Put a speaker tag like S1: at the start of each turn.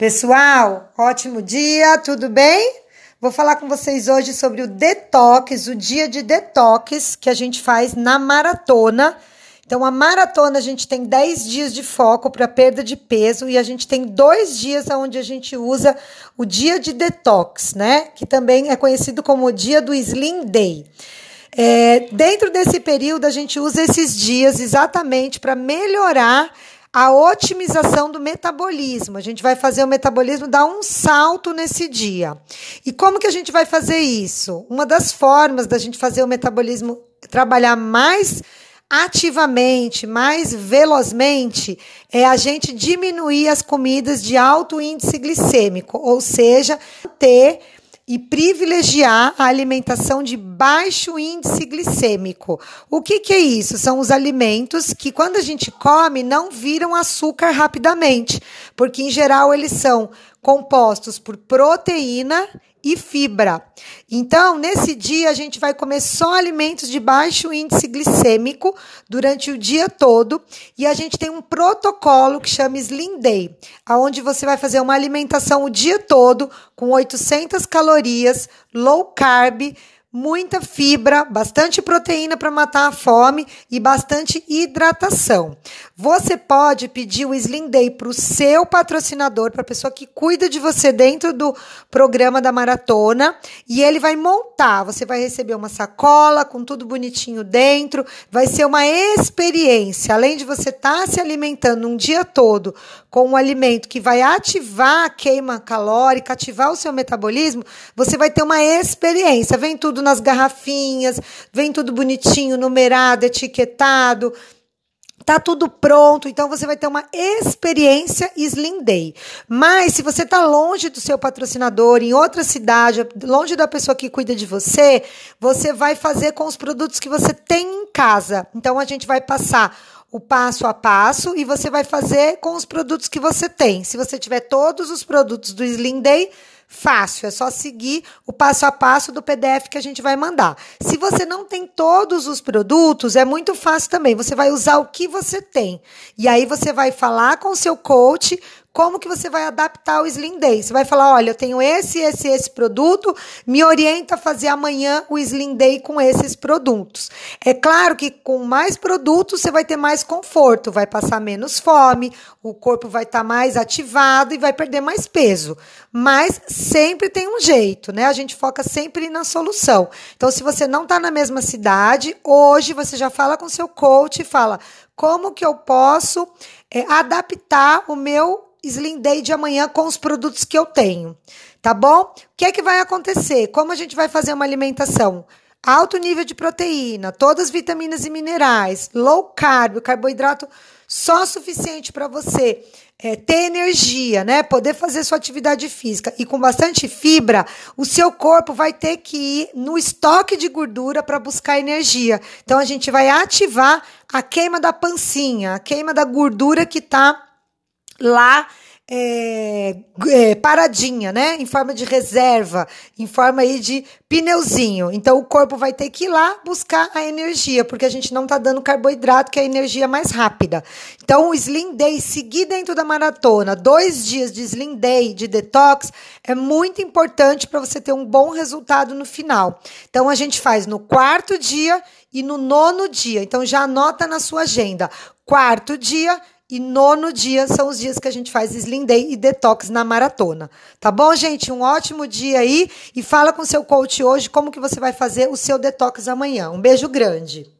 S1: Pessoal, ótimo dia, tudo bem? Vou falar com vocês hoje sobre o detox, o dia de detox que a gente faz na maratona. Então, a maratona a gente tem 10 dias de foco para perda de peso e a gente tem dois dias onde a gente usa o dia de detox, né? Que também é conhecido como o dia do Slim Day. É, dentro desse período, a gente usa esses dias exatamente para melhorar a otimização do metabolismo. A gente vai fazer o metabolismo dar um salto nesse dia. E como que a gente vai fazer isso? Uma das formas da gente fazer o metabolismo trabalhar mais ativamente, mais velozmente, é a gente diminuir as comidas de alto índice glicêmico, ou seja, ter e privilegiar a alimentação de baixo índice glicêmico. O que, que é isso? São os alimentos que, quando a gente come, não viram açúcar rapidamente, porque em geral eles são compostos por proteína e fibra. Então, nesse dia, a gente vai comer só alimentos de baixo índice glicêmico durante o dia todo e a gente tem um protocolo que chama Slim Day, aonde você vai fazer uma alimentação o dia todo com 800 calorias, low carb, muita fibra, bastante proteína para matar a fome e bastante hidratação. Você pode pedir o Slim Day para o seu patrocinador, para a pessoa que cuida de você dentro do programa da maratona, e ele vai montar. Você vai receber uma sacola com tudo bonitinho dentro, vai ser uma experiência. Além de você estar tá se alimentando um dia todo com um alimento que vai ativar a queima calórica, ativar o seu metabolismo, você vai ter uma experiência. Vem tudo tudo nas garrafinhas, vem tudo bonitinho, numerado, etiquetado. Tá tudo pronto, então você vai ter uma experiência Slim Day. Mas se você tá longe do seu patrocinador, em outra cidade, longe da pessoa que cuida de você, você vai fazer com os produtos que você tem em casa. Então a gente vai passar o passo a passo e você vai fazer com os produtos que você tem. Se você tiver todos os produtos do Slim Day, Fácil, é só seguir o passo a passo do PDF que a gente vai mandar. Se você não tem todos os produtos, é muito fácil também. Você vai usar o que você tem. E aí você vai falar com o seu coach como que você vai adaptar o Slim Day. Você vai falar, olha, eu tenho esse, esse, esse produto, me orienta a fazer amanhã o Slim Day com esses produtos. É claro que com mais produtos você vai ter mais conforto, vai passar menos fome, o corpo vai estar tá mais ativado e vai perder mais peso. Mas sempre tem um jeito, né? A gente foca sempre na solução. Então, se você não está na mesma cidade, hoje você já fala com seu coach e fala como que eu posso é, adaptar o meu Slim Day de amanhã com os produtos que eu tenho, tá bom? O que é que vai acontecer? Como a gente vai fazer uma alimentação? Alto nível de proteína, todas as vitaminas e minerais, low carb, carboidrato só suficiente para você é, ter energia, né? Poder fazer sua atividade física e com bastante fibra, o seu corpo vai ter que ir no estoque de gordura para buscar energia. Então a gente vai ativar a queima da pancinha, a queima da gordura que está lá é, é, paradinha, né? Em forma de reserva, em forma aí de pneuzinho. Então o corpo vai ter que ir lá buscar a energia, porque a gente não tá dando carboidrato, que é a energia mais rápida. Então o Slim Day, seguir dentro da maratona, dois dias de Slim Day, de detox, é muito importante para você ter um bom resultado no final. Então a gente faz no quarto dia e no nono dia. Então já anota na sua agenda. Quarto dia e nono dia são os dias que a gente faz Slim Day e Detox na maratona. Tá bom, gente? Um ótimo dia aí e fala com seu coach hoje como que você vai fazer o seu detox amanhã. Um beijo grande.